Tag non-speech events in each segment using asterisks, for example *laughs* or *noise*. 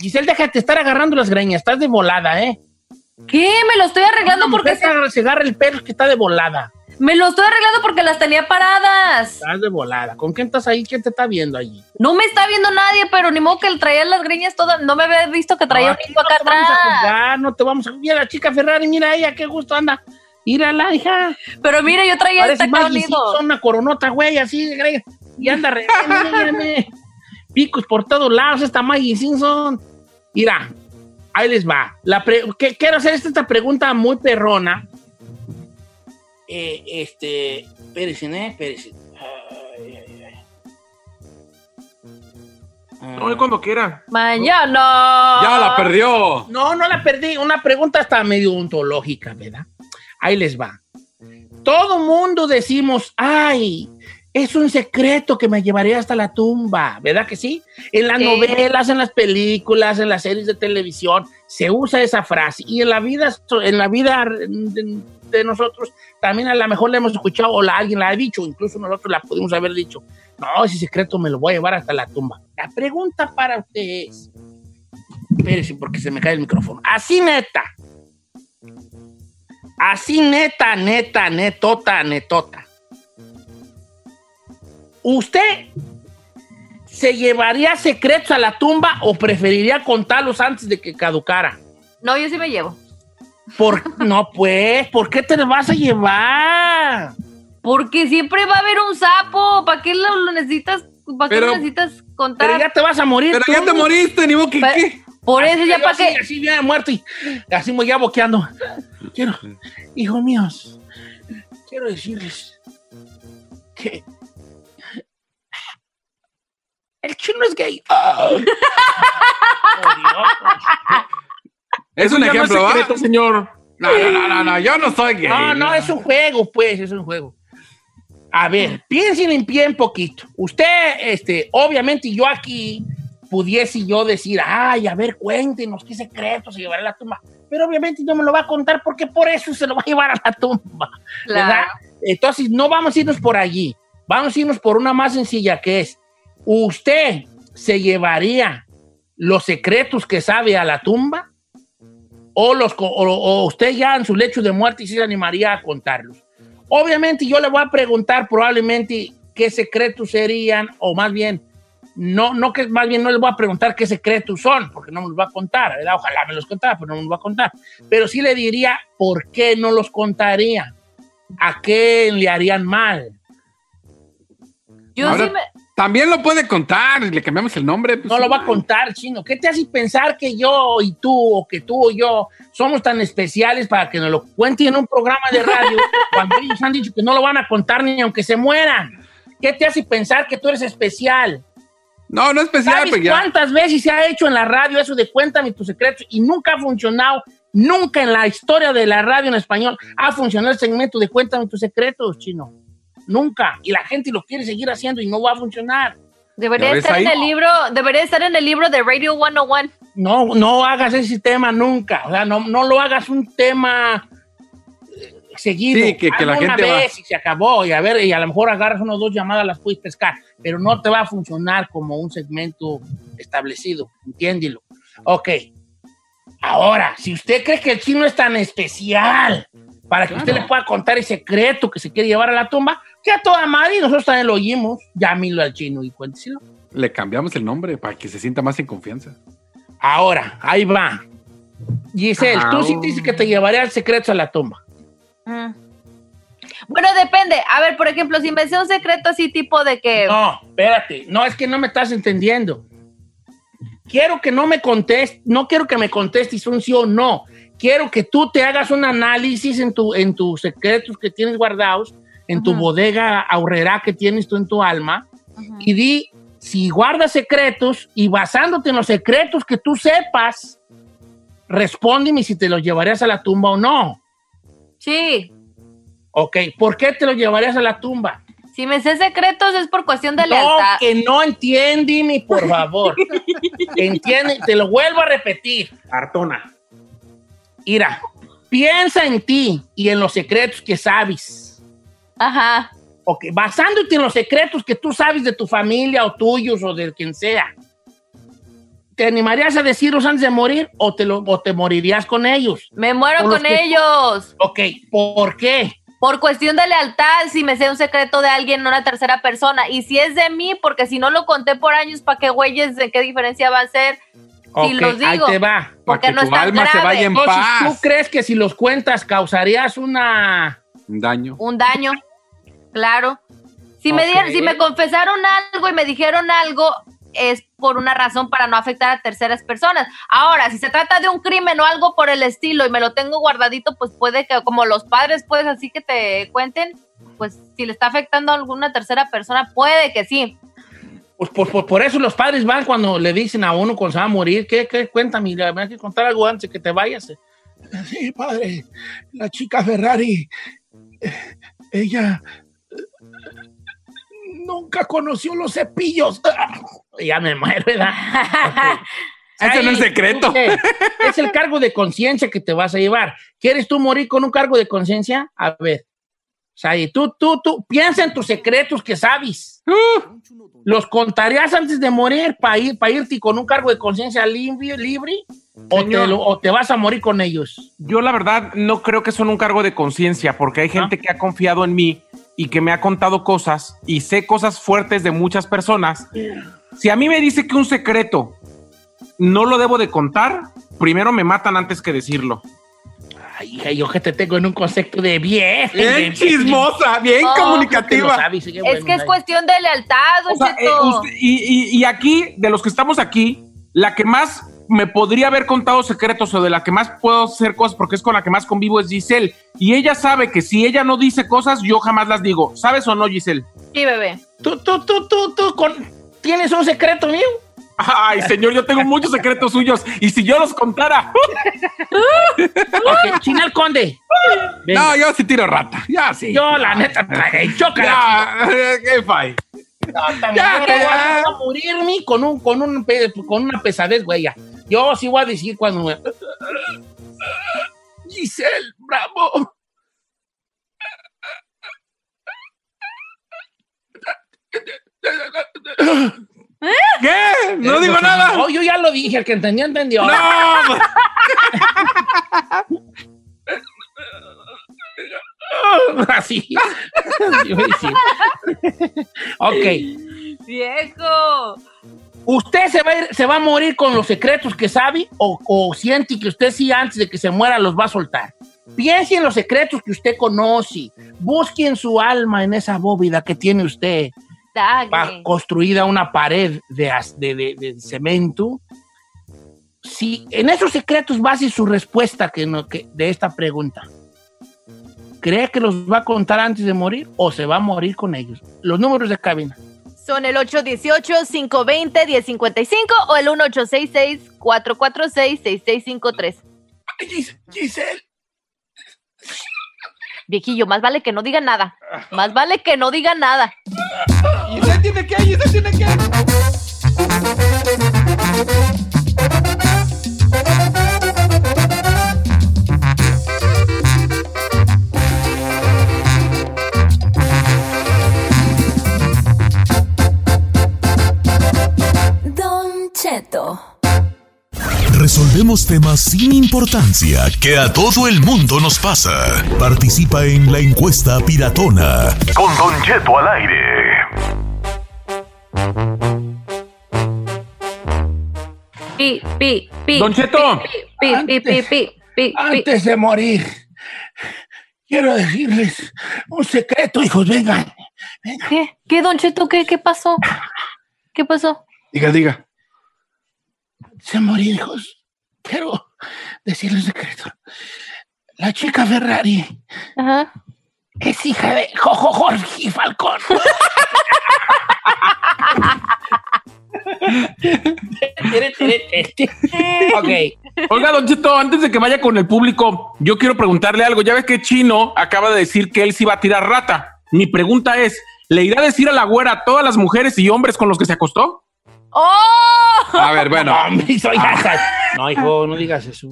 Giselle, déjate estar agarrando las greñas. Estás de volada, ¿eh? ¿Qué? Me lo estoy arreglando porque se, se agarra el pelo que está de volada. me lo estoy arreglando porque las tenía paradas. Estás de volada. ¿Con quién estás ahí? ¿Quién te está viendo allí? No me está viendo nadie, pero ni modo que traía las greñas todas. No me había visto que traía No, un acá no te vamos a atrás. no te vamos a Mira la chica Ferrari, mira ella, qué gusto anda. Mírala, hija. Pero mira, yo traía Parece esta unido. Una coronota, güey, así. Y anda re... *laughs* Picos por todos lados, esta Maggie Simpson. Mira, ahí les va. La pre- que- Quiero hacer esta, esta pregunta muy perrona. Eh, este, espérense, ¿eh? Espérense. Ay, ay, ay. Ah. No, cuando quiera. Mañana. Ya la perdió. No, no la perdí. Una pregunta hasta medio ontológica, ¿verdad? Ahí les va. Todo mundo decimos, ay, es un secreto que me llevaría hasta la tumba, ¿verdad que sí? En las Sí. novelas, en las películas, en las series de televisión, se usa esa frase. Y en la vida, en la vida de, de nosotros, también a lo mejor la hemos escuchado o la, alguien la ha dicho, incluso nosotros la pudimos haber dicho. No, ese secreto me lo voy a llevar hasta la tumba. La pregunta para ustedes Espérese, porque se me cae el micrófono. Así neta. Así neta, neta, netota, netota. ¿Usted se llevaría secretos a la tumba o preferiría contarlos antes de que caducara? No, yo sí me llevo. Por, no, pues, ¿por qué te los vas a llevar? Porque siempre va a haber un sapo. ¿Para qué lo, lo necesitas? ¿Para qué Pero- lo necesitas contar? Pero ya te vas a morir. Pero tú. ya te moriste, ni modo que. Por eso ya para así, qué. Así bien muerto y así me ya boqueando. Quiero, hijos míos, quiero decirles que el chino es gay. Ah. Oh. Es un no ejemplo, secreto, señor. No, no, no, no, no, yo no soy gay. No, no, es un juego, pues, es un juego. A ver, piensen en pie un poquito. Usted, este, obviamente yo aquí pudiese yo decir, ay, a ver, cuéntenos qué secreto se llevará a la tumba. Pero obviamente no me lo va a contar porque por eso se lo va a llevar a la tumba. ¿verdad? Claro. Entonces, no vamos a irnos por allí. Vamos a irnos por una más sencilla que es, ¿usted se llevaría los secretos que sabe a la tumba? ¿O, los, o, o usted ya en su lecho de muerte sí se animaría a contarlos? Obviamente yo le voy a preguntar probablemente qué secretos serían, o más bien, no, no que más bien no le voy a preguntar qué secretos son, porque no me los va a contar, ¿verdad? Ojalá me los contara, pero no me los va a contar. Pero sí le diría por qué no los contaría, a qué le harían mal. Yo Ahora- sí me. También lo puede contar, le cambiamos el nombre. pues, No lo va a contar, chino. ¿Qué te hace pensar que yo y tú, o que tú y yo, somos tan especiales para que nos lo cuenten en un programa de radio *laughs* cuando ellos han dicho que no lo van a contar ni aunque se mueran? ¿Qué te hace pensar que tú eres especial? No, no es especial, ¿Sabes pero ya. cuántas veces se ha hecho en la radio eso de cuéntame tus secretos y nunca ha funcionado? Nunca en la historia de la radio en español ha funcionado el segmento de cuéntame tus secretos, chino. Nunca. Y la gente lo quiere seguir haciendo y no va a funcionar. Debería ¿Ya ves estar en ahí? el libro, debería estar en el libro de Radio 101. No, no hagas ese tema nunca. O sea, no, no lo hagas un tema seguido. Sí, que- que la gente va- vez y se acabó. Y a ver, y a lo mejor agarras unas dos llamadas, las puedes pescar. Pero no te va a funcionar como un segmento establecido. Entiéndelo. Ok. Ahora, si usted cree que el chino es tan especial para que usted le pueda contar el secreto que se quiere llevar a la tumba, que a toda madre, y nosotros también lo oímos, llámelo al chino y cuénteselo. Le cambiamos el nombre para que se sienta más en confianza. Ahora, ahí va. Giselle, Ajá. tú sí dices que te llevarías secretos a la tumba. Mm. Bueno, depende. A ver, por ejemplo, si me sé un secreto así tipo de que... No, espérate. No, es que no me estás entendiendo. Quiero que no me contestes, no quiero que me contestes un sí o no. Quiero que tú te hagas un análisis en, tu, en tus secretos que tienes guardados, en tu bodega ahorrera que tienes tú en tu alma, y di si guardas secretos y basándote en los secretos que tú sepas, respóndeme si te los llevarías a la tumba o no. Sí. Ok, ¿por qué te los llevarías a la tumba? Si me sé secretos es por cuestión de No, lealtad. que no entiéndeme, por favor. *laughs* Entiende, te lo vuelvo a repetir. Cartona. Mira, piensa en ti y en los secretos que sabes. Ajá. Ok, basándote en los secretos que tú sabes de tu familia o tuyos o de quien sea. ¿Te animarías a decirlos antes de morir o te, lo, o te morirías con ellos? Me muero Con los ellos. Ok, ¿por qué? Por cuestión de lealtad, si me sé un secreto de alguien, no una tercera persona. Y si es de mí, porque si no lo conté por años, ¿para qué güeyes? ¿De qué diferencia va a ser? Ok, los ahí digo. te va. Porque para no que es tu tan alma se vaya en Entonces, ¿tú paz. crees que si los cuentas causarías una... Un daño. Un daño. Claro. Si, me dieron, si me confesaron algo y me dijeron algo, es por una razón para no afectar a terceras personas. Ahora, si se trata de un crimen o algo por el estilo y me lo tengo guardadito, pues puede que, como los padres, puedes así que te cuenten, pues si le está afectando a alguna tercera persona, puede que sí. Pues por, por- por eso los padres van cuando le dicen a uno cuando se va a morir, ¿qué, qué? Cuéntame, me hay que contar algo antes que te vayas. *laughs* Sí, padre, la chica Ferrari, eh, ella nunca conoció los cepillos. *laughs* Ya me muero, ¿verdad? *laughs* Ese no es secreto. Es el cargo de conciencia que te vas a llevar. ¿Quieres tú morir con un cargo de conciencia? A ver. Saí, tú, tú, tú, piensa en tus secretos que sabes. ¿Los contarías antes de morir para ir, para irte con un cargo de conciencia libre, libre? O te, lo- o te vas a morir con ellos? Yo la verdad no creo que son un cargo de conciencia porque hay gente que ha confiado en mí y que me ha contado cosas y sé cosas fuertes de muchas personas. Si a mí me dice que un secreto no lo debo de contar, primero me matan antes que decirlo. Ay, hija, yo que te tengo en un concepto de vieja. de- Bien chismosa, bien Oh, que lo comunicativa. sabes, es bueno, que es cuestión de lealtad, O sea, eh, usted- y, y- y aquí, de los que estamos aquí, la que más me podría haber contado secretos o de la que más puedo hacer cosas porque es con la que más convivo es Giselle. Y ella sabe que si ella no dice cosas, yo jamás las digo. ¿Sabes o no, Giselle? Sí, bebé. Tú, tú, tú, tú, tú, con- ¿tienes un secreto mío? Ay, señor, yo tengo muchos secretos suyos y si yo los contara, *laughs* Ok, Chinal Conde. Venga. No, yo sí tiro rata. Ya sí. Yo, la neta. Ya, *laughs* qué fai. No, también Ya, voy ya. a morirme con, un, con, un, con una pesadez, güey. ya. Yo sí voy a decir cuando me... Giselle, bravo. ¿Qué? No digo nada. No, yo ya lo dije, el que entendió, entendió. No. *laughs* Así. Yo voy a decir. ok. Viejo. ¿Usted se va, a ir- se va a morir con los secretos que sabe o, o siente que usted sí antes de que se muera los va a soltar? Piense en los secretos que usted conoce. Busque en su alma, en esa bóveda que tiene usted, Dale. va construida una pared de, as- de- de- de cemento. Si en esos secretos base su respuesta que no- que- de esta pregunta. ¿Cree que los va a contar antes de morir o se va a morir con ellos? Los números de cabina. Son el 818-520-1055 o el 1866-446-6653. Gis- Giselle. Viejillo, más vale que no diga nada. Más vale que no diga nada. Giselle tiene que, Giselle tiene que. Resolvemos temas sin importancia que a todo el mundo nos pasa. Participa en la encuesta piratona. Con Don Cheto al aire. Pi, pi, pi. Don Cheto. Pi, pi, pi, pi, pi, pi. Antes de morir, quiero decirles un secreto, hijos, vengan. ¿Qué? ¿Qué, Don Cheto? ¿Qué, qué pasó? ¿Qué pasó? Diga, diga. De morir, hijos, quiero decirles un secreto. La chica Ferrari Ajá. es hija de Jojo Jorge Falcón. *laughs* ok. Oiga, Don Cheto, antes de que vaya con el público, yo quiero preguntarle algo. Ya ves que Chino acaba de decir que él sí va a tirar rata. Mi pregunta es, ¿le irá a decir a la güera a todas las mujeres y hombres con los que se acostó? ¡Oh! A ver, bueno. No, *laughs* hombre, soy hasta- No, hijo, no digas eso.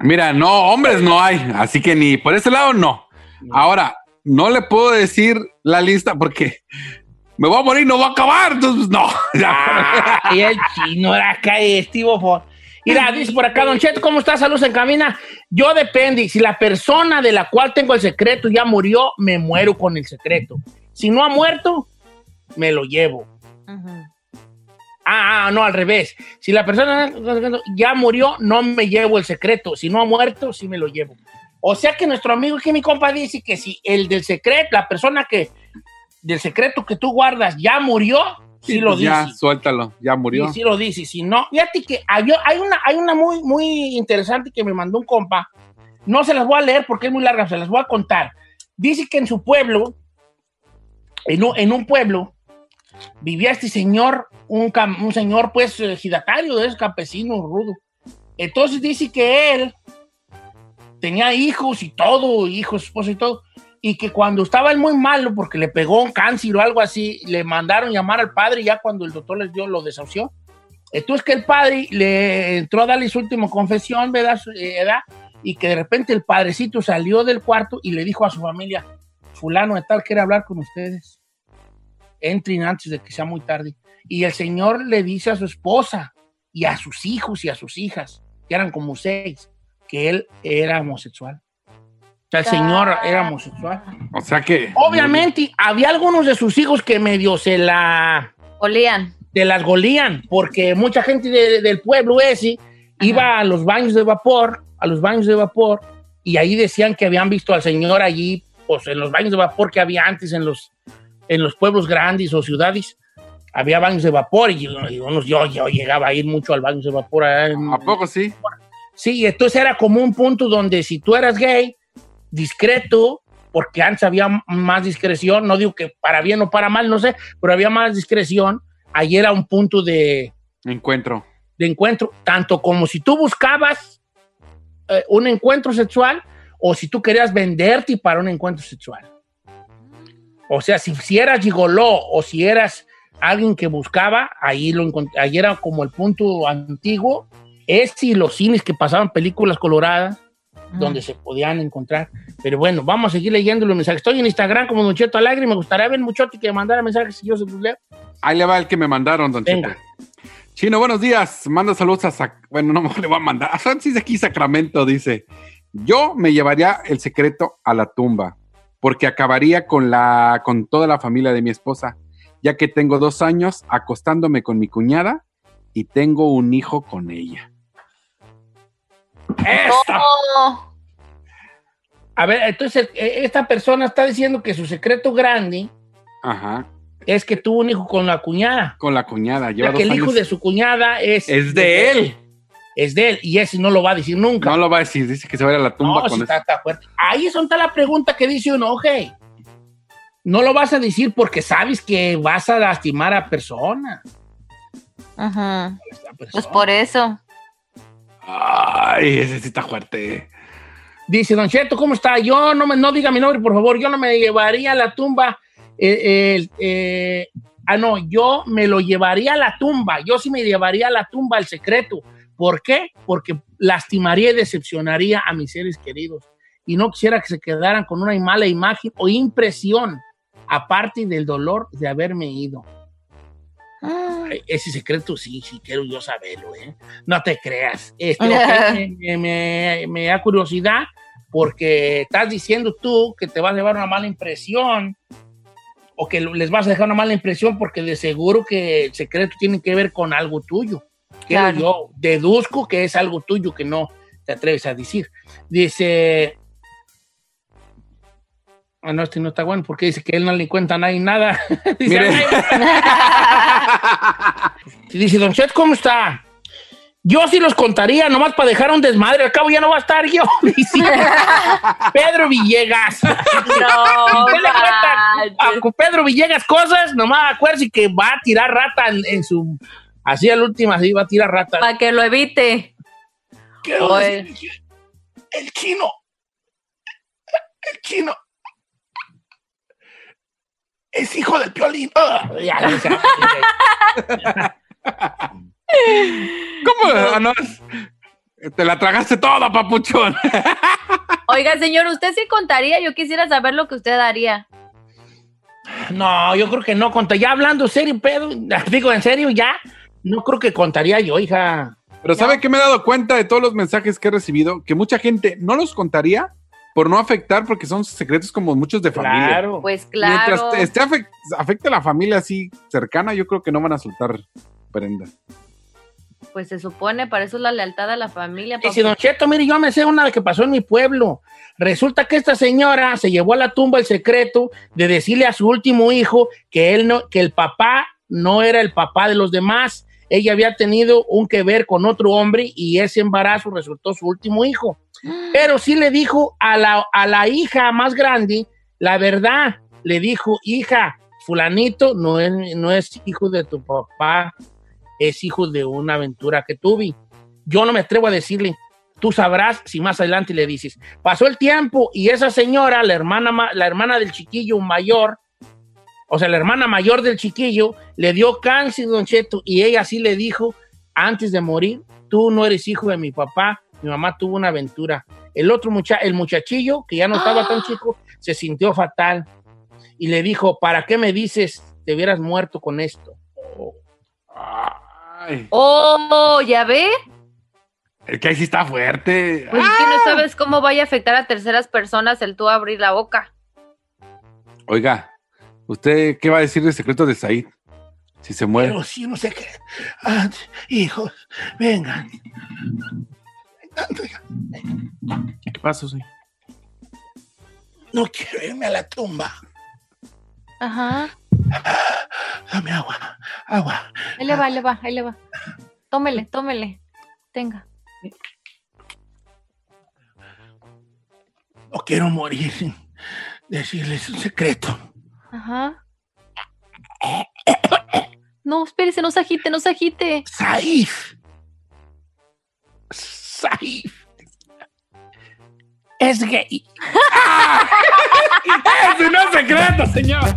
Mira, no, hombres no hay, así que ni por ese lado no. Ahora, no le puedo decir la lista porque me voy a morir, no va a acabar, entonces no. *laughs* Ya. Y el chino era acá, Estivo. por- Mira, dice por acá, Don Cheto, ¿cómo está? Saludos en cabina. Yo depende. Si la persona de la cual tengo el secreto ya murió, me muero con el secreto. Si no ha muerto, me lo llevo. Ah, ah, no, al revés. Si la persona ya murió, no me llevo el secreto. Si no ha muerto, sí me lo llevo. O sea que nuestro amigo aquí, mi compa, dice que si el del secreto, la persona que del secreto que tú guardas ya murió, sí, lo pues ya, dice. suéltalo, ya murió. Y sí lo dice, si no, fíjate que hay, hay una, hay una muy, muy interesante que me mandó un compa. No se las voy a leer porque es muy larga, se las voy a contar. Dice que en su pueblo, en un, en un pueblo, vivía este señor, un, cam- un señor pues ejidatario de esos campesinos rudo. Entonces dice que él tenía hijos y todo, hijos, esposa y todo, y que cuando estaba él muy malo porque le pegó un cáncer o algo así, le mandaron llamar al padre ya cuando el doctor les dio, lo desahució. Entonces que el padre le entró a darle su última confesión, ¿verdad? Su eh, edad, y que de repente el padrecito salió del cuarto y le dijo a su familia, fulano de tal quiere hablar con ustedes. Entren antes de que sea muy tarde. Y el señor le dice a su esposa y a sus hijos y a sus hijas, que eran como seis, que él era homosexual. O sea, el señor era homosexual. O sea que. Obviamente, había algunos de sus hijos que medio se la Olían. de las golían, porque mucha gente de- del pueblo ese iba a los baños de vapor, a los baños de vapor, y ahí decían que habían visto al señor allí, pues en los baños de vapor que había antes en los, en los pueblos grandes o ciudades, había baños de vapor, y, y unos- yo, yo llegaba a ir mucho al baño de vapor. en- ¿A poco sí? Sí, entonces era como un punto donde si tú eras gay, discreto, porque antes había más discreción, no digo que para bien o para mal, no sé, pero había más discreción, ahí era un punto de, Encuentro. de encuentro, tanto como si tú buscabas eh, un encuentro sexual o si tú querías venderte para un encuentro sexual. O sea, si, si eras gigoló o si eras alguien que buscaba, ahí, lo ahí era como el punto antiguo. Es si los cines que pasaban películas coloradas, donde se podían encontrar. Pero bueno, vamos a seguir leyendo los mensajes. Estoy en Instagram como Don Cheto Alegre y me gustaría ver mucho que mandara mensajes y yo se los leo. Ahí le va el que me mandaron, don Venga. Cheto. Chino, buenos días. Manda saludos a Sac... Bueno, no *laughs* le voy a mandar. A Francis de aquí, Sacramento, dice. Yo me llevaría el secreto a la tumba, porque acabaría con, la, con toda la familia de mi esposa, ya que tengo dos años acostándome con mi cuñada y tengo un hijo con ella. ¡Esta! Oh, A ver, entonces eh, esta persona está diciendo que su secreto grande Ajá. es que tuvo un hijo con la cuñada. Con la cuñada. Lleva Ya que el hijo de su cuñada es... Es de él. Es de él y ese no lo va a decir nunca. No lo va a decir. Dice que se va a ir a la tumba No, con eso. está, está fuerte. Ahí es donde está la pregunta que dice uno, ok. No lo vas a decir porque sabes que vas a lastimar a personas. ajá. A Pues por eso. Ay, ese sí está fuerte. Dice Don Cheto, ¿cómo está? Yo no me, no diga mi nombre, por favor. Yo no me llevaría a la tumba. eh, eh, ah, no, yo me lo llevaría a la tumba. Yo sí me llevaría a la tumba el secreto. ¿Por qué? Porque lastimaría y decepcionaría a mis seres queridos. Y no quisiera que se quedaran con una mala imagen o impresión, aparte del dolor de haberme ido. Ah, ese secreto sí, sí quiero yo saberlo, ¿eh? No te creas. Este, ok, *laughs* me, me- me da curiosidad porque estás diciendo tú que te vas a llevar una mala impresión o que les vas a dejar una mala impresión porque de seguro que el secreto tiene que ver con algo tuyo. Claro. yo deduzco que es algo tuyo que no te atreves a decir. Dice... Ah, no, este no está bueno porque dice que él no le cuenta a nadie nada. *laughs* dice, *laughs* dice, Don Chet, ¿cómo está? Yo sí los contaría, nomás para dejar un desmadre. Al cabo ya no va a estar yo. *laughs* Dice, Pedro Villegas. No, a Pedro Villegas cosas, nomás acuérdese que va a tirar rata en, en su... Así al último, así va a tirar rata. Para que lo evite. Que el chino, el chino, es hijo del piolín. Ya, ya, ya. ¿Cómo? Ah, no, Te la tragaste toda, papuchón. Oiga, señor, usted sí contaría. Yo quisiera saber lo que usted haría. No, yo creo que no contaría. Ya hablando serio, pedo, digo en serio, ya. No creo que contaría yo, hija. Pero ¿sabe qué me he dado cuenta de todos los mensajes que he recibido? Que mucha gente no los contaría por no afectar porque son secretos como muchos de familia. Claro. Pues claro. Mientras esté afect- afecte a la familia así cercana, yo creo que no van a soltar prenda. Pues se supone, para eso es la lealtad a la familia. Dice. Don Cheto, mire, yo me sé una que pasó en mi pueblo. Resulta que esta señora se llevó a la tumba el secreto de decirle a su último hijo que él no, que el papá no era el papá de los demás. Ella había tenido un que ver con otro hombre y ese embarazo resultó su último hijo. Pero sí le dijo a la, a la hija más grande la verdad. Le dijo, hija, fulanito no es, no es hijo de tu papá, es hijo de una aventura que tuve. Yo no me atrevo a decirle, tú sabrás si más adelante le dices. Pasó el tiempo y esa señora, la hermana, ma- la hermana del chiquillo mayor, o sea, la hermana mayor del chiquillo, le dio cáncer, don Cheto, y ella sí le dijo, antes de morir, tú no eres hijo de mi papá, mi mamá tuvo una aventura. El otro mucha el muchachillo, que ya no estaba tan chico, se sintió fatal y le dijo, ¿para qué me dices te hubieras muerto con esto? Ay, Oh, ¿ya ve? el que ahí sí está fuerte. Pues es que no sabes cómo vaya a afectar a terceras personas el tú abrir la boca. Oiga, ¿usted qué va a decir del secreto de Said? Si se muere. Pero sí, no sé qué. Ah, hijos, vengan. ¿Qué pasó, sí? No quiero irme a la tumba. Ajá. Dame agua, agua. Ahí le va, ahí le va, ahí le va. Tómele, tómele. Tenga. No quiero morir sin decirles un secreto. Ajá. *coughs* No, espérese, no se agite, no se agite. Saif. Saif. Es gay. *laughs* ¡Ese no es secreto, señor!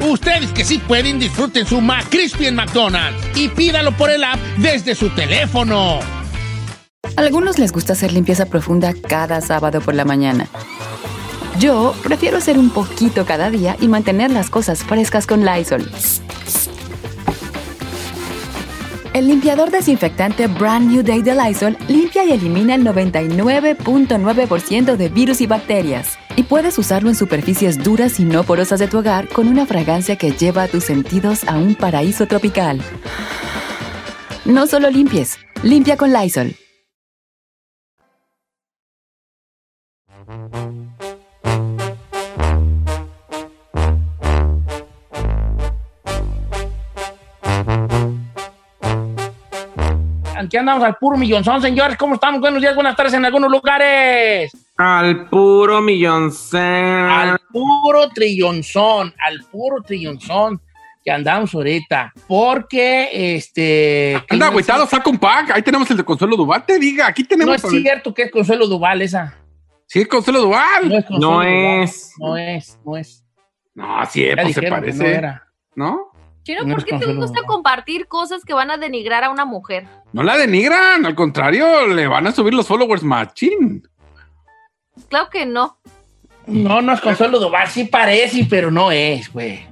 Ustedes que sí pueden, disfruten su McCrispy en McDonald's y pídalo por el app desde su teléfono. Algunos les gusta hacer limpieza profunda cada sábado por la mañana. Yo prefiero hacer un poquito cada día y mantener las cosas frescas con Lysol. El limpiador desinfectante Brand New Day de Lysol limpia y elimina el 99.9% de virus y bacterias. Y puedes usarlo en superficies duras y no porosas de tu hogar con una fragancia que lleva a tus sentidos a un paraíso tropical. No solo limpies, limpia con Lysol. Aquí andamos al puro millonzón, señores. ¿Cómo estamos? Buenos días, buenas tardes en algunos lugares. Al puro milloncén. Al puro trillonzón, al puro trillonzón que andamos ahorita. Porque, este... ¿qué Anda, agüitado, saca un pack. Ahí tenemos el de Consuelo Duval. Te diga, aquí No tenemos. es cierto que es Consuelo Duval esa. Sí, es Consuelo Duval. No es Consuelo No Duval. es. No es, no es. No, sí, pues se parece. no era. ¿No? Chino, No ¿por qué te gusta compartir cosas que van a denigrar a una mujer? No la denigran, al contrario, le van a subir los followers machín. Claro que no. No, no es Consuelo Duval. Sí parece, pero no es, güey.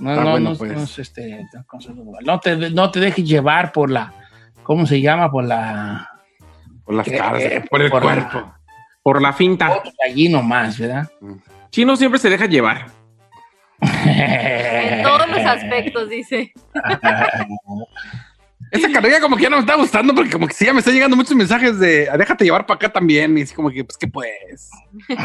No, Ah, no, bueno, no, pues. no es este, no Consuelo Duval. No te, no te dejes llevar por la... ¿Cómo se llama? Por la... Por las Eh, caras, eh, por el por la- cuerpo. Por la finta. Fotos allí nomás, ¿verdad? Chino siempre se deja llevar. En todos los aspectos, dice. *laughs* Esa carrera como que ya no me está gustando porque como que sí, ya me están llegando muchos mensajes de "Ah, déjate llevar para acá también. Y así como que, pues, ¿qué pues?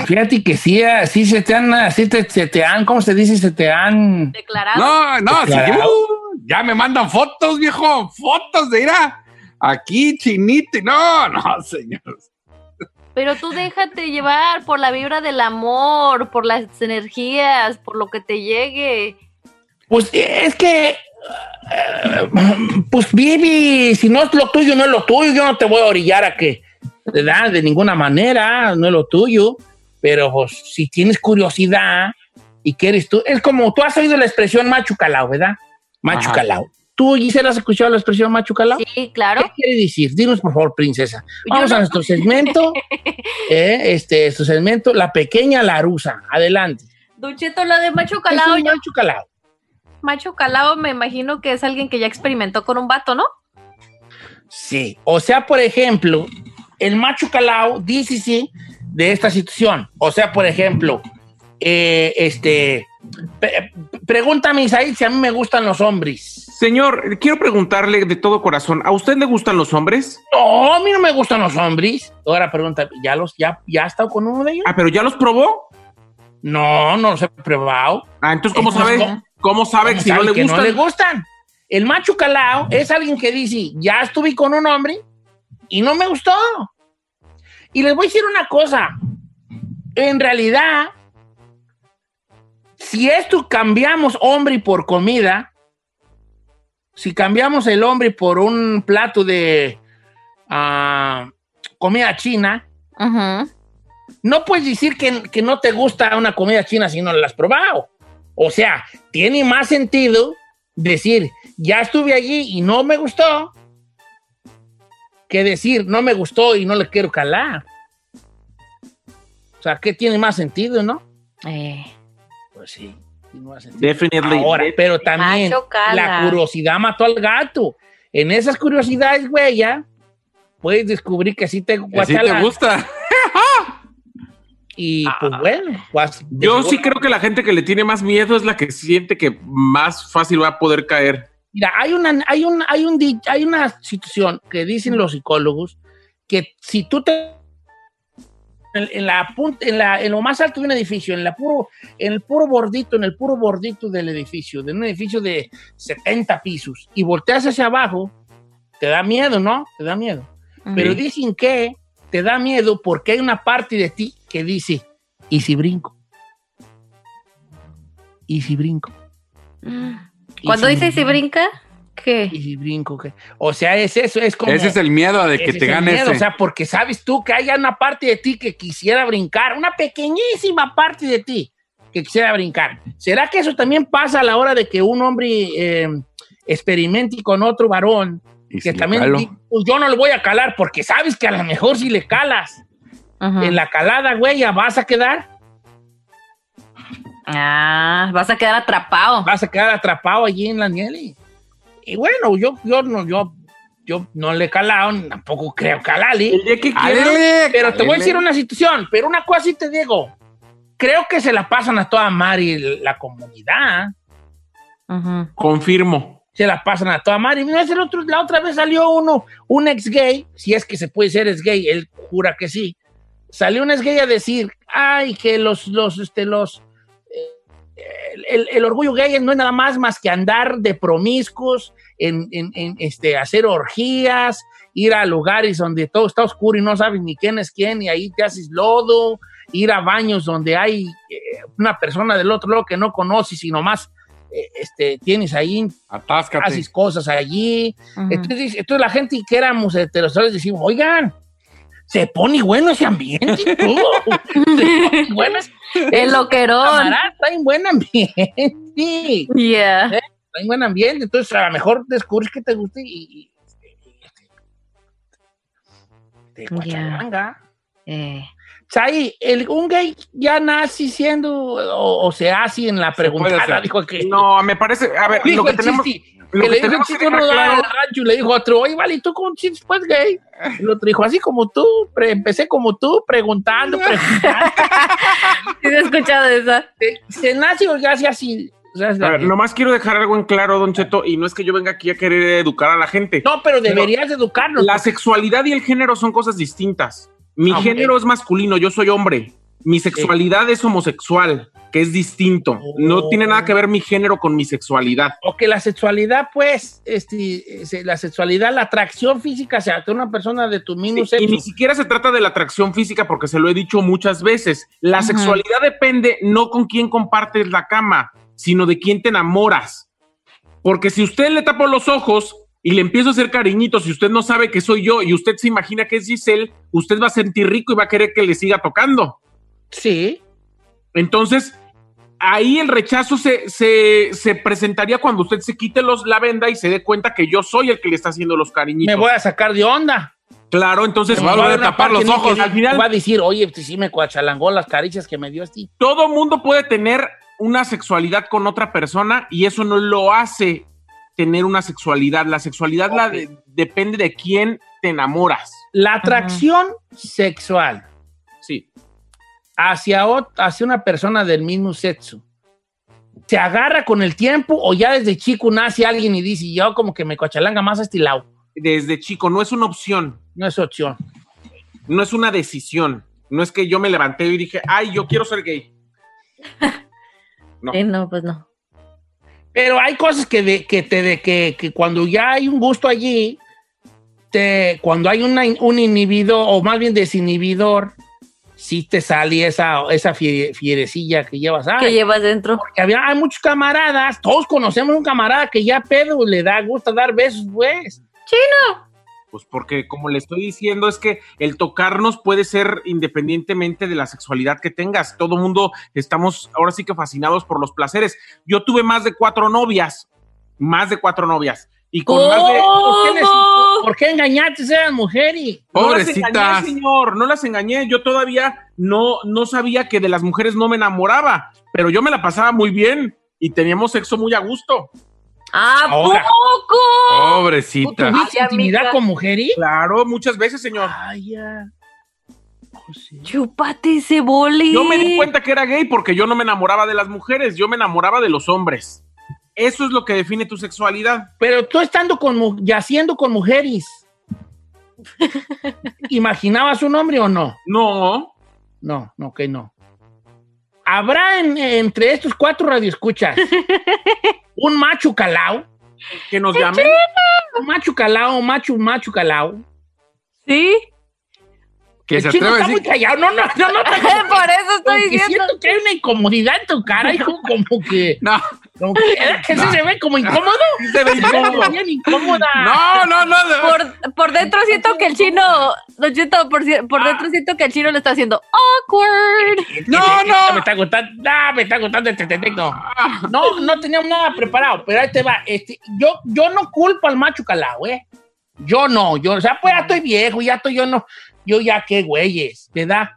Fíjate que sí, eh, sí se te han, así te, se te han, ¿cómo se dice? Se te han... Declarado. No, no, sí, Declarado. uh, ya me mandan fotos, viejo, fotos de ir a aquí, chinito. y No, no, señor. Pero tú déjate llevar por la vibra del amor, por las energías, por lo que te llegue. Pues es que... eh, pues Vivi, si no es lo tuyo, no es lo tuyo. Yo no te voy a orillar a que, ¿verdad? De ninguna manera, no es lo tuyo. Pero pues, si tienes curiosidad y quieres tú... Es como, tú has oído la expresión macho calao, ¿verdad? Macho Ajá. calao. ¿Tú, Gisela, has escuchado la expresión macho calao? Sí, claro. ¿Qué quiere decir? Dinos, por favor, princesa. Vamos no- a nuestro segmento. *laughs* eh, este, nuestro segmento, La Pequeña Larusa. Adelante. Ducheto, lo de macho Es calao, un yo- macho calao. macho calao me imagino que es alguien que ya experimentó con un vato, ¿no? Sí. O sea, por ejemplo, el macho calao dice sí de esta situación. O sea, por ejemplo, eh, este. Pregúntame, Isaí, si a mí me gustan los hombres. Señor, quiero preguntarle de todo corazón, ¿a usted le gustan los hombres? No, a mí no me gustan los hombres. Ahora pregunta, ¿ya los, ya, ya has estado con uno de ellos? Ah, pero ya los probó. No, no los he probado. Ah, entonces, ¿cómo Entonces, sabe? ¿Cómo sabe que si no le que gustan? no le gustan. El macho calao es alguien que dice, ya estuve con un hombre y no me gustó. Y les voy a decir una cosa. En realidad, si esto cambiamos hombre por comida, si cambiamos el hombre por un plato de ah, comida china, no puedes decir que, que no te gusta una comida china si no la has probado. O sea, tiene más sentido decir, ya estuve allí y no me gustó, que decir, no me gustó y no le quiero calar. O sea, ¿qué tiene más sentido, no? Eh, Pues sí, sentido. Definitely. Ahora, pero también la curiosidad mató al gato. En esas curiosidades, güey, ya, puedes descubrir que sí te Que sí te guachala. gusta. Y pues bueno, pues, Yo sí creo que la gente que le tiene más miedo es la que siente que más fácil va a poder caer. Mira, hay una, hay un, hay un, hay una situación que dicen los psicólogos que si tú te en, en la en, la, en lo más alto de un edificio, en la puro, en el puro bordito, en el puro bordito del edificio, de un edificio de 70 pisos, y volteas hacia abajo, te da miedo, ¿no? Te da miedo. Pero dicen que te da miedo porque hay una parte de ti que dice, ¿y si brinco? ¿Y si brinco? ¿Y Cuando si- dice si brinca, ¿qué? y si brinco, ¿qué? O sea, es eso, es como... Ese es el miedo de que ese te es el gane miedo, ese. O sea, porque sabes tú que hay una parte de ti que quisiera brincar, una pequeñísima parte de ti que quisiera brincar. ¿Será que eso también pasa a la hora de que un hombre eh, experimente con otro varón? Y Que si le también, pues yo no le voy a calar porque sabes que a lo mejor si le calas en la calada, güey, ya vas a quedar, Ah, vas a quedar atrapado. vas a quedar atrapado allí en la nieve. Y bueno, yo, yo no, yo, yo no le he calado, tampoco creo. El día que quiera, ¡Álele! Pero te voy a decir una situación, pero una cosa sí te digo. Creo que se la pasan a toda Mari la comunidad. Confirmo. Se la pasan a toda Mari. No es el otro, la otra vez salió uno, un ex gay, si es que se puede ser ex gay, él jura que sí. Salió un ex gay a decir, ay, que los, los, este, los, el, orgullo gay no es nada más más que andar de promiscuos, en, en- en, este, hacer orgías, ir a lugares donde todo está oscuro y no sabes ni quién es quién y ahí te haces lodo, ir a baños donde hay eh, una persona del otro lado que no conoces y nomás eh, este, tienes ahí, Atáscate. haces cosas allí. Entonces, entonces la gente que éramos heterosexuales decimos, oigan, se pone bueno ese ambiente y todo. *laughs* Se pone bueno ese- El loquerón. está en buen ambiente. *laughs* Sí, Yeah. está en buen ambiente. Entonces, a lo mejor descubres que te gusta y, y- y- te guachalanga. Eh, Chay, el, un gay ya nace siendo o, o se hace en la preguntada, dijo que No, me parece. A ver, dijo lo que el tenemos. chiste, lo que que le dijo chiste uno dejar al claro- rancho y le dijo a otro, oye, vale, ¿y tú cómo chistes pues gay? Y el otro dijo, así como tú, pre- empecé como tú, preguntando, preguntando. *laughs* sí, he escuchado esa. se, nace o así. A ver, nomás quiero dejar algo en claro, Don Cheto, y no es que yo venga aquí a querer educar a la gente. no, pero deberías educarnos. La sexualidad y el género son cosas distintas. Mi Ah, género es masculino, yo soy hombre. Mi sexualidad es homosexual, que es distinto. No Oh. tiene nada que ver mi género con mi sexualidad. O que la sexualidad, pues, este, la sexualidad, la atracción física hacia una persona de tu mismo Sí, y sexo. ni siquiera se trata de la atracción física, porque se lo he dicho muchas veces. La Ajá. sexualidad depende no con quién compartes la cama, sino de quién te enamoras. Porque si usted le tapo los ojos y le empiezo a hacer cariñitos y usted no sabe que soy yo y usted se imagina que es Giselle, usted va a sentir rico y va a querer que le siga tocando. Sí. Entonces, ahí el rechazo se, se, se presentaría cuando usted se quite los, la venda y se dé cuenta que yo soy el que le está haciendo los cariñitos. Me voy a sacar de onda. Claro, entonces va a Va a tapar parte los ojos. que Al final- va a decir, oye, pues sí me cuachalangó las caricias que me dio así. todo mundo puede tener una sexualidad con otra persona y eso no lo hace tener una sexualidad. La sexualidad la de- depende de quién te enamoras. La atracción sexual. Hacia, hacia una persona del mismo sexo, ¿se agarra con el tiempo o ya desde chico nace alguien y dice, yo como que me cuachalanga más a este lado? Desde chico, no es una opción, No es opción. no es una decisión. No es que yo me levanté y dije, ay, yo quiero ser gay. *laughs* No. Eh, no, pues no. Pero hay cosas que, de- que, te, de, que, que cuando ya hay un gusto allí, te, cuando hay una, un inhibidor, o más bien desinhibidor, sí te sale esa, esa fie- fierecilla que llevas. ¿Qué llevas dentro? porque había, hay muchos camaradas, todos conocemos un camarada que ya pedo le da gusto dar besos, pues. Pues porque, como le estoy diciendo, es que el tocarnos puede ser independientemente de la sexualidad que tengas. Todo mundo estamos ahora sí que fascinados por los placeres. Yo tuve más de cuatro novias, más de cuatro novias. Y con más de... ¿Por qué, les- por qué engañaste a esas mujeres? No las Pobrecitas. engañé, señor, no las engañé. Yo todavía no, no sabía que de las mujeres no me enamoraba, pero yo me la pasaba muy bien y teníamos sexo muy a gusto. ¿A Ahora. poco? Pobrecita. ¿Tuviste intimidad amiga. con mujeres? Claro, muchas veces, señor. Ay, ya. Pues sí. Chúpate ese boli. Yo me di cuenta que era gay porque yo no me enamoraba de las mujeres, yo me enamoraba de los hombres. Eso es lo que define tu sexualidad. Pero tú estando con, yaciendo con mujeres, *laughs* ¿imaginabas un hombre o no? No. No, no, que no. ¿Habrá en- entre estos cuatro radioescuchas *laughs* un macho calao? Que nos llamen. Un macho calao, macho, macho calao. Sí. Que El se chino atreve a está muy decir. callado. No, no, no, no. te- *laughs* Por eso estoy diciendo. siento que hay una incomodidad en tu cara, hijo, como que... No, *laughs* Como que, *laughs* que sí se ve como incómodo. Se ve incómodo. Bien incómoda. no, no, no. Por, por dentro siento que el chino, Don Cheto, por, por dentro siento que el chino le está haciendo awkward. No, no. Me está gustando, no, me está gustando este detecto. No, no teníamos nada preparado, pero ahí te va. Este, yo, yo no culpo al macho calao, ¿eh? Yo no, yo, o sea, pues ya estoy viejo, ya estoy, yo no, yo ya qué güeyes, ¿verdad?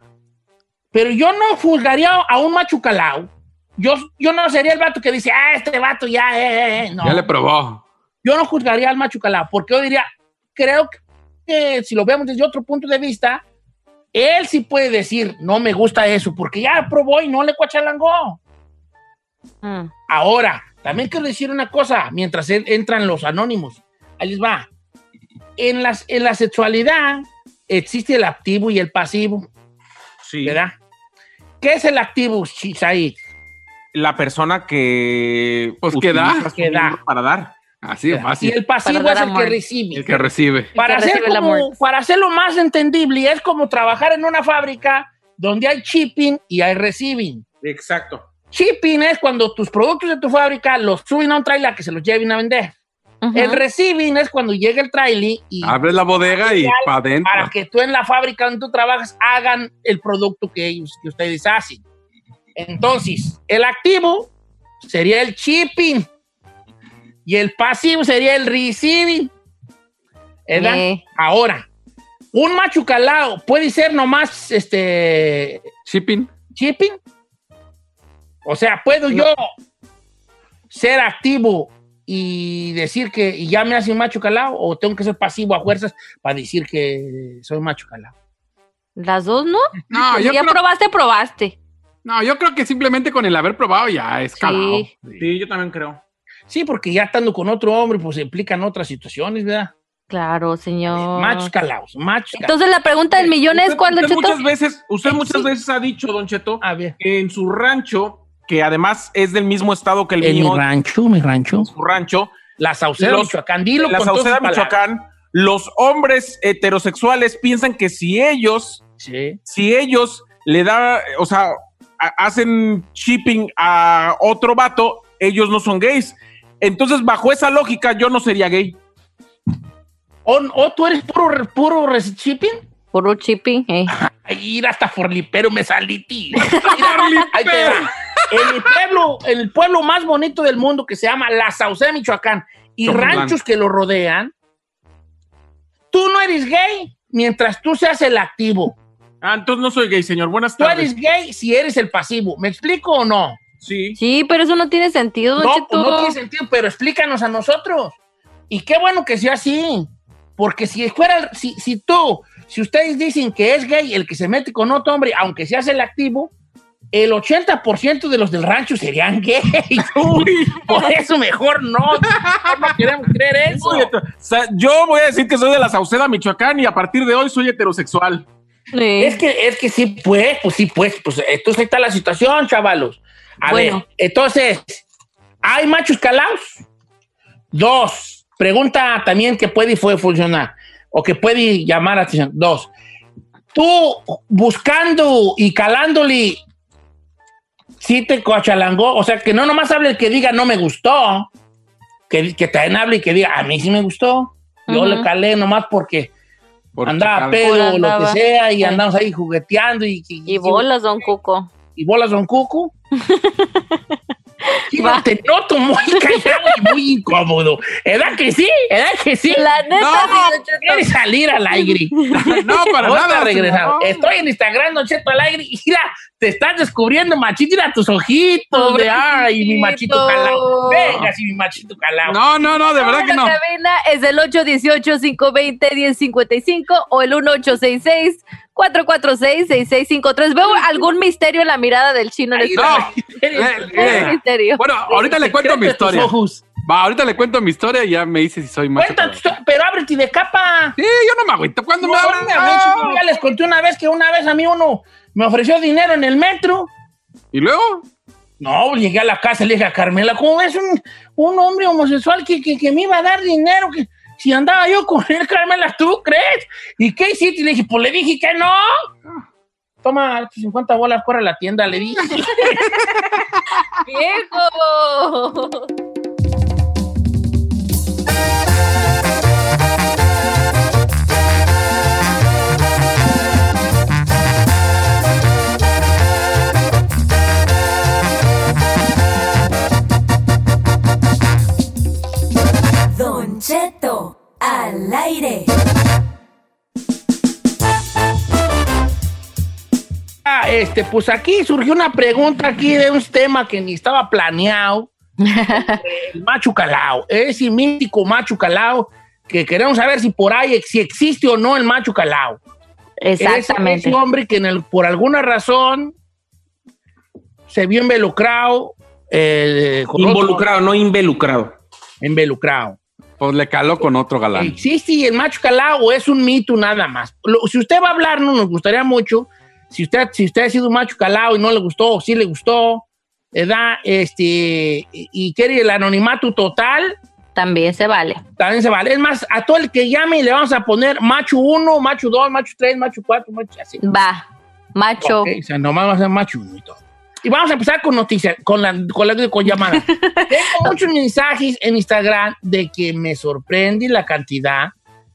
Pero yo no juzgaría a un macho calao. Yo, yo no sería el vato que dice, ah, este vato ya, eh, eh, eh. No. Ya le probó. yo no juzgaría al macho calao, porque yo diría, creo que si lo vemos desde otro punto de vista, él sí puede decir, no me gusta eso, porque ya probó y no le cuachalangó. Mm. Ahora, también quiero decir una cosa, mientras en- entran los anónimos, ahí les va. En, las, en la sexualidad existe el activo y el pasivo, Sí. ¿verdad? ¿Qué es el activo, Said? La persona que. Pues, que da. Que da. Para dar. Así es Y fácil. el pasivo es el que recibe. El que recibe. para, que hacer recibe como- para hacerlo más entendible, es como trabajar en una fábrica donde hay shipping y hay receiving. Exacto. Shipping es cuando tus productos de tu fábrica los suben a un trailer que se los lleven a vender. Ujú. El receiving es cuando llega el trailer y Abres la bodega y para adentro. para que tú en la fábrica donde tú trabajas hagan el producto que ellos, que ustedes hacen. Entonces, el activo sería el shipping y el pasivo sería el receiving. ¿Verdad? Eh. Ahora, un macho calao puede ser nomás este Shipping. shipping. O sea, puedo yo ser activo y decir que y ya me hace un macho calao o tengo que ser pasivo a fuerzas para decir que soy macho calao. Las dos, ¿no? No, yo ya creo, probaste, probaste. No, yo creo que simplemente con el haber probado ya es calado. Sí. Sí, yo también creo. Sí, porque ya estando con otro hombre, pues se implican otras situaciones, ¿verdad? Claro, señor. Machos calaos, machos calaos. Entonces la pregunta del millón es usted Cheto. muchas veces, usted Sí. muchas veces ha dicho, Don Cheto, A ver, que en su rancho, que además es del mismo estado que el en mi mío, rancho, mi rancho, su rancho, la Sauceda, Los- Michoacán, dilo en la con Sauceda, palabras. Michoacán, los hombres heterosexuales piensan que si ellos, Sí. si ellos le da, o sea, hacen shipping a otro vato, ellos no son gays. Entonces, bajo esa lógica, yo no sería gay. O, o tú eres puro, puro shipping. Puro chipping. eh. Ay, ir hasta forlipero me salí, tío. Mira, *laughs* ahí te va. En el pueblo, en el pueblo más bonito del mundo que se llama La Sauceda, Michoacán, y ranchos que lo rodean, tú no eres gay mientras tú seas el activo. Ah, entonces no soy gay, señor. Buenas Tú tardes. eres gay si eres el pasivo. ¿Me explico o no? Sí. Sí, pero eso no tiene sentido, Don No, Cheto. no tiene sentido, pero explícanos a nosotros. Y qué bueno que sea así. Porque si fuera, si, si tú, si ustedes dicen que es gay el que se mete con otro hombre, aunque seas el activo, el 80% de los del rancho serían *laughs* gays. Uy, por eso mejor no. no queremos creer eso. Sea, yo voy a decir que soy de la Sauceda, Michoacán, y a partir de hoy soy heterosexual. Sí. Es que, es que sí, pues, pues sí, pues, pues entonces ahí está la situación, chavalos. A Bueno. ver, entonces, ¿hay machos calaos? Dos, pregunta también que puede y puede funcionar, o que puede llamar la atención. Dos, tú buscando y calándole, sí te coachalangó, o sea, que no nomás hable el que diga no me gustó, que, que también hable y que diga a mí sí me gustó. Yo le calé nomás porque Porque andaba pedo, Por lo que sea, y Sí. andamos ahí jugueteando y, Y bolas, Don Cuco. y bolas Don *laughs* Chino, te noto muy *laughs* callado y muy incómodo. ¿Edad que sí? ¿Edad que sí? La neta, No. ¿Quieres salir al aire? *laughs* No, para nada. regresamos. señor. Estoy en Instagram, Don Cheto al aire. Y mira, te estás descubriendo, machito. Mira tus ojitos. De, ay, mi machito calado. Venga, sí, mi machito calado. No, no, no, de verdad que no. La cabina es el 818-520-1055 o el 1866-446-6653. Veo algún misterio en la mirada del chino en Ay, este No. misterio. Bueno, ahorita le cuento mi historia. Va, ahorita le cuento mi historia y ya me dice si soy macho. Cuenta pero ábrete de capa. Sí, yo no me agüito. ¿Cuándo No, me no agüites, yo ya les conté una vez que una vez a mí uno me ofreció dinero en el metro. ¿Y luego? No, llegué a la casa y le dije a Carmela, ¿cómo es un, un hombre homosexual que, que, que me iba a dar dinero? Que, si andaba yo con él, Carmela, ¿tú crees? ¿Y qué hiciste? Y le dije, pues le dije que no. Toma 50 bolas, corre a la tienda, le dije. *laughs* ¡Viejo! Al aire. Ah, este, pues aquí surgió una pregunta aquí de un tema que ni estaba planeado. *laughs* el macho calao. Ese mítico macho calao que queremos saber si por ahí, si existe o no el macho calao. Exactamente. Ese, ese hombre que en el- por alguna razón se vio involucrado. eh, Involucrado, no involucrado. involucrado. Pues le caló con otro galán. ¿Existe el macho calao o es un mito nada más? Lo- si usted va a hablarnos, nos gustaría mucho. Si usted, si usted ha sido un macho calao y no le gustó, o sí le gustó, ¿verdad? Este, y, quiere el anonimato total, También se vale. también se vale. Es más, a todo el que llame le vamos a poner macho 1, macho 2, macho 3, macho 4, macho así. Va. Macho. Ok, o sea, nomás va a ser macho 1 y todo. Y vamos a empezar con noticias, con la, con la con llamadas. *laughs* Tengo muchos mensajes en Instagram de que me sorprende la cantidad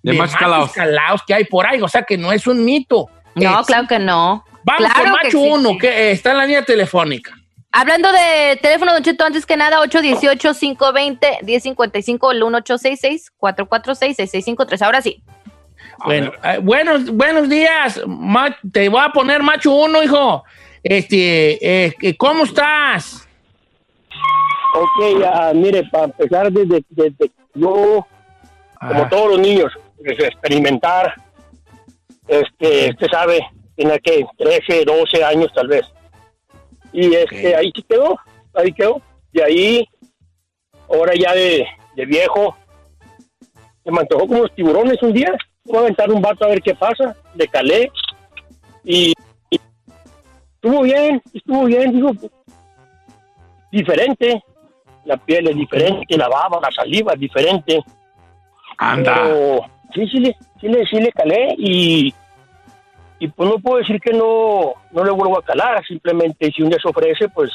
De de, machos machos calaos. calaos que hay por ahí. O sea que no es un mito. No, claro que no. Vamos Claro con que macho existe. 1, que eh, está en la línea telefónica. Hablando de teléfono, Don Cheto, antes que nada, 818-520-1055, el 1866-446-6653. Ahora sí. Bueno, eh, buenos, buenos días. Ma- te voy a poner macho 1, hijo. Este, eh, ¿cómo estás? Ok, mire, para empezar desde, desde yo, como Ah. todos los niños, desde experimentar, este, usted sabe, tiene que 13, 12 años tal vez. Y este, Ok. ahí quedó, ahí quedó. Y ahí, ahora ya de, de viejo, se me antojó como los tiburones un día. Voy a aventar un vato a ver qué pasa, le calé y estuvo bien, estuvo bien, digo, diferente, la piel es diferente, la baba, la saliva es diferente. Anda. Pero sí, sí le, sí le, sí le calé y, y pues no puedo decir que no, no le vuelvo a calar, simplemente si un día se ofrece, pues...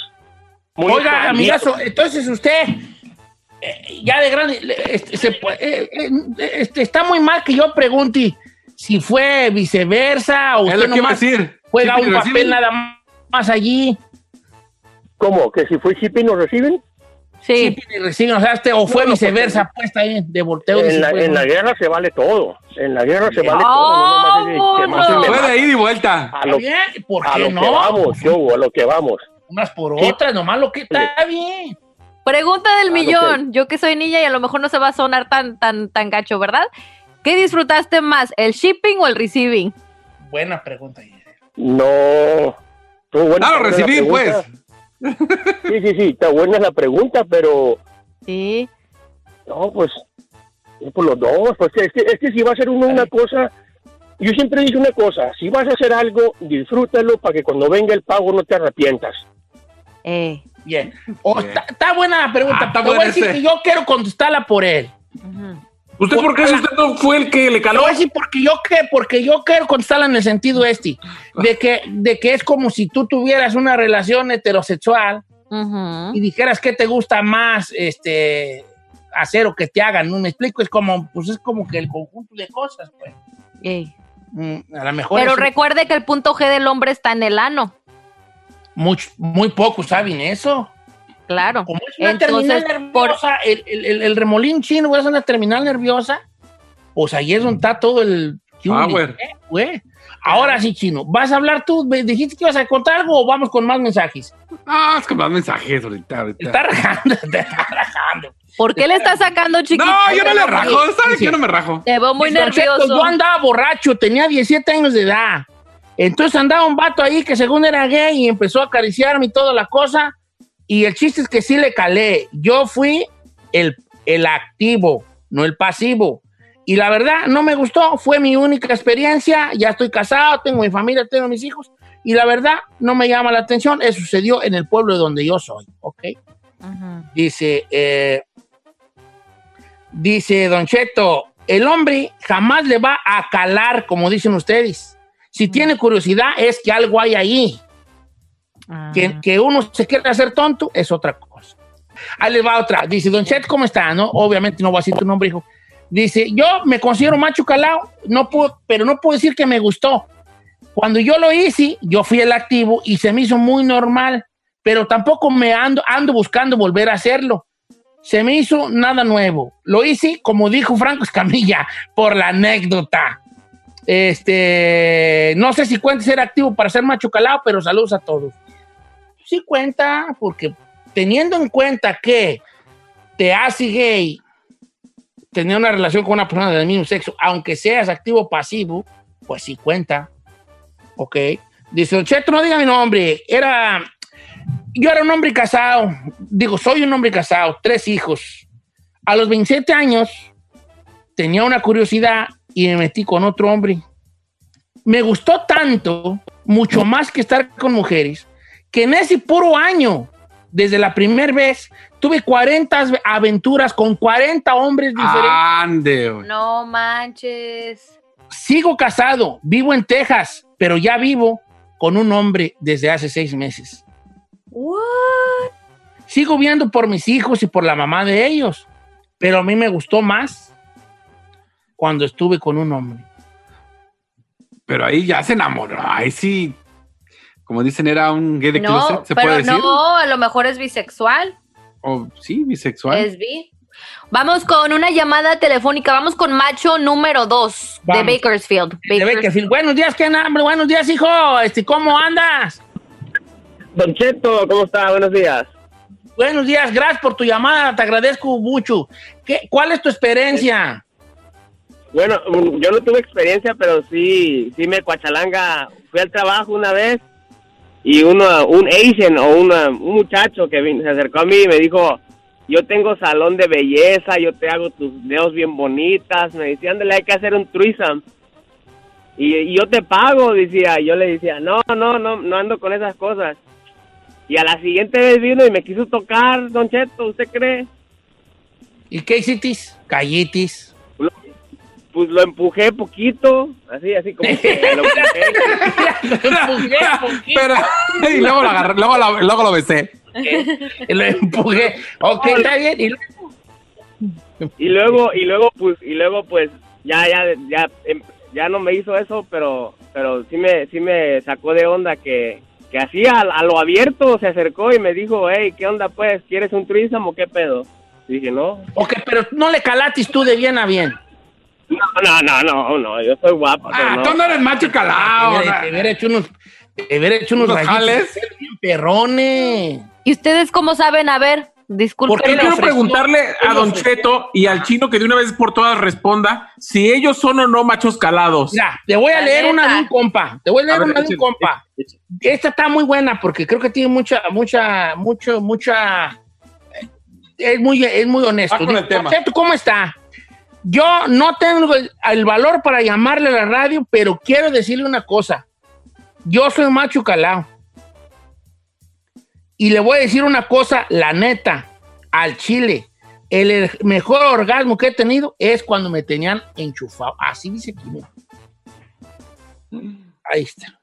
muy Oiga, amigazo, entonces usted, eh, ya de grande, este, se eh, eh, este, está muy mal que yo pregunte si fue viceversa o Es usted lo que iba a nomás decir. juega Sí, un papel nada más allí. ¿Cómo? ¿Que si fue shipping nos reciben? Sí. Sí, reciben, o sea, este, o fue No, no, viceversa, pues está ahí, de volteo. En la, en la guerra se vale todo, en la guerra se vale todo, no más se Puede ir y vuelta. a lo, bien, ¿por a qué lo que vamos, yo, a lo que vamos. Unas por Sí. otras, nomás lo que está bien. Pregunta del Ah, millón. Yo que soy niña y a lo mejor no se va a sonar tan, tan, tan gacho, ¿verdad? ¿Qué disfrutaste más, el shipping o el receiving? Buena pregunta. No. Estuvo buena- Ah, lo buena recibí, pues. Sí, sí, sí, está buena la pregunta, pero Sí. no, pues, por los dos. Pues es que, es que si va a hacer uno una cosa, yo siempre digo una cosa, si vas a hacer algo, disfrútalo para que cuando venga el pago no te arrepientas. Eh. Bien. O Bien. está, está buena la pregunta. Ah, está Te voy a buena decir ese. que yo quiero contestarla por él. ¿Usted por qué si usted no fue el que le caló? a decir porque yo, que, porque yo quiero contestarla en el sentido este, de que, de que es como si tú tuvieras una relación heterosexual y dijeras que te gusta más este hacer o que te hagan, ¿no? Me explico, es como, pues es como que el conjunto de cosas, pues. Ey. Mm, a lo mejor Pero recuerde que el punto G del hombre está en el ano. much- muy pocos saben eso. Claro. Como es una terminal Entonces, nerviosa, el, el- el- el remolín chino, güey, es una terminal nerviosa. Pues ahí es donde está todo el... Power. Eh, güey. Ahora sí, chino. ¿Vas a hablar tú? ¿Me ¿Dijiste que ibas a contar algo o vamos con más mensajes? Ah, es que más mensajes ahorita. ahorita. Te está rajando, *laughs* te está rajando. ¿Por qué le está sacando chiquito? No, yo no le rajo. ¿Sabes que yo no me rajo? Te veo muy nervioso. Yo andaba borracho, tenía 17 años de edad. Entonces andaba un vato ahí que según era gay y empezó a acariciarme y toda la cosa. Y el chiste es que sí le calé. Yo fui el, el activo, no el pasivo. Y la verdad, no me gustó. Fue mi única experiencia. Ya estoy casado, tengo mi familia, tengo mis hijos. Y la verdad, no me llama la atención. Eso sucedió en el pueblo de donde yo soy, ¿ok? Dice, eh, dice Don Cheto, el hombre jamás le va a calar, como dicen ustedes. Si tiene curiosidad, es que algo hay ahí. Que, que uno se quiere hacer tonto es otra cosa. Ahí le va otra. Dice, Don Cheto, ¿cómo está? ¿No? Obviamente no voy a decir tu nombre, hijo. Dice, yo me considero macho calado, no puedo, pero no puedo decir que me gustó. Cuando yo lo hice, yo fui el activo y se me hizo muy normal, pero tampoco me ando, ando buscando volver a hacerlo. Se me hizo nada nuevo. Lo hice, como dijo Franco Escamilla, por la anécdota. Este, no sé si cuenta ser activo para ser macho calado, pero saludos a todos. Sí cuenta, porque teniendo en cuenta que te hace gay tener una relación con una persona del mismo sexo, aunque seas activo o pasivo, pues sí cuenta. Ok. Dice, Cheto, no diga mi nombre. Era. Yo era un hombre casado. Digo, soy un hombre casado, tres hijos. A los 27 años tenía una curiosidad y me metí con otro hombre. Me gustó tanto, mucho más que estar con mujeres, que en ese puro año, desde la primera vez, tuve 40 aventuras con 40 hombres diferentes. Ande, güey. No manches. Sigo casado, vivo en Texas, pero ya vivo con un hombre desde hace seis meses. What? Sigo viendo por mis hijos y por la mamá de ellos, pero a mí me gustó más cuando estuve con un hombre. Pero ahí ya se enamoró. Ahí sí. Como dicen, era un gay de No, closet, ¿se pero puede decir? no, a lo mejor es bisexual. O sí, bisexual. Es bi. Vamos con una llamada telefónica. Vamos con macho número 2 de. Bakersfield. De Bakersfield. Buenos días, ¿qué hambre? Buenos días, hijo. Este, ¿Cómo andas? Don Cheto, ¿cómo está? Buenos días. Buenos días, gracias por tu llamada, te agradezco mucho. ¿Qué, ¿Cuál es tu experiencia? Bueno, mm, yo no tuve experiencia, pero sí, sí me cuachalanga. Fui al trabajo una vez y uno, un Asian o una- un muchacho que se acercó a mí y me dijo, yo tengo salón de belleza, yo te hago tus dedos bien bonitas. Me decía, ándale, hay que hacer un. Y, y yo te pago, decía. Yo le decía, no, no, no, no ando con esas cosas. Y a la siguiente vez vino y me quiso tocar, Don Cheto, ¿usted cree? ¿Y qué hiciste? Callitis. Pues lo empujé poquito, así, así como que *laughs* lo empujé. Pero, y luego lo agarré, luego, lo- luego lo besé. Y lo empujé. Ok, está bien. Y luego- Y luego, y luego, pues, y luego, pues, ya, ya, ya, em- ya no me hizo eso, pero, pero sí me, sí me sacó de onda que, que así a, a lo abierto se acercó y me dijo, hey, ¿qué onda, pues? ¿Quieres un threesome o qué pedo? Y dije, no, Ok, pero no le calatis tú de bien a bien. No, no, no, no, no, yo soy guapo. pero Ah, no. tú no eres macho calado. Te hubiera- hecho unos, te hubiera hecho unos, ¿Unos jales? bien perrones. ¿Y ustedes cómo saben? A ver, disculpen. ¿Por qué Yo le quiero ofreció? preguntarle a Don. Cheto y al chino que de una vez por todas responda si ellos son o no machos calados. Mira, te voy a La leer neta. una de un compa. Te voy a leer A ver, una de un échale, compa. Esta está muy buena porque creo que tiene mucha, mucha, mucho, mucha. Es muy, es muy honesto. Va con Dice, el tema. "Don Cheto, ¿Cómo está? Yo no tengo el, el valor para llamarle a la radio, pero quiero decirle una cosa. Yo soy macho calado. Y le voy a decir una cosa, la neta, al chile. El er- mejor orgasmo que he tenido es cuando me tenían enchufado. Así dice aquí, mira. Ahí está.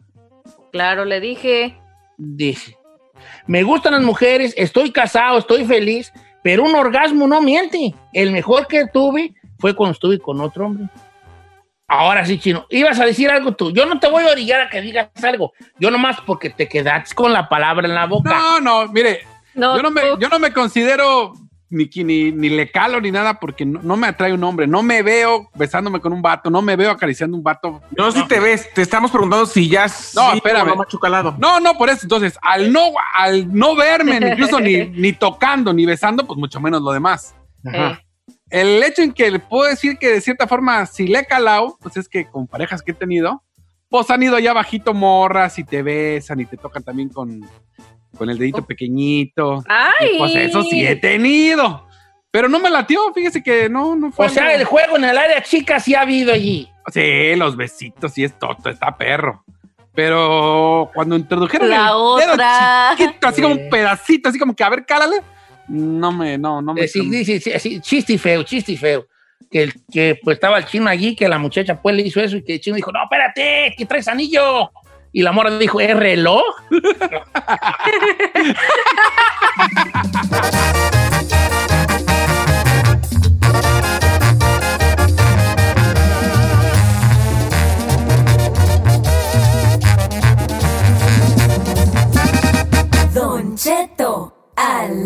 Claro, le dije. Dice. Me gustan las mujeres, estoy casado, estoy feliz, pero un orgasmo no miente. El mejor que tuve fue cuando estuve con otro hombre. Ahora sí, chino. Ibas a decir algo tú. Yo no te voy a orillar a que digas algo. Yo nomás porque te quedaste con la palabra en la boca. No, no, mire, yo, no me, yo no me considero ni, ni, ni le calo ni nada porque no, no me atrae un hombre. No me veo besándome con un vato, no me veo acariciando un vato. No, si te ves, te estamos preguntando si ya No, sí espérame. o no machucalado. No, no, por eso. Entonces, al no, al no verme, ni incluso ni, *laughs* ni tocando, ni besando, pues mucho menos lo demás. Ajá. El hecho en que le puedo decir que de cierta forma, si le he calado, pues es que con parejas que he tenido, pues han ido allá bajito morras y te besan y te tocan también con, con el dedito pequeñito. ¡Ay! Y pues eso sí he tenido. Pero no me latió, fíjese que no, no fue. O sea, el juego en el área chica sí ha habido allí. Sí, los besitos, sí es toto, está perro. Pero cuando introdujeron La el dedo otra. chiquito, así como un pedacito, así como que a ver, cálale, no me, no, no me. Eh, sí, sí, sí, chiste y feo, chiste y feo. Que, el- que pues estaba el chino allí, que la muchacha pues le hizo eso y que el chino dijo, no, espérate, que traes anillo. Y la morra dijo, ¿es reloj? *laughs*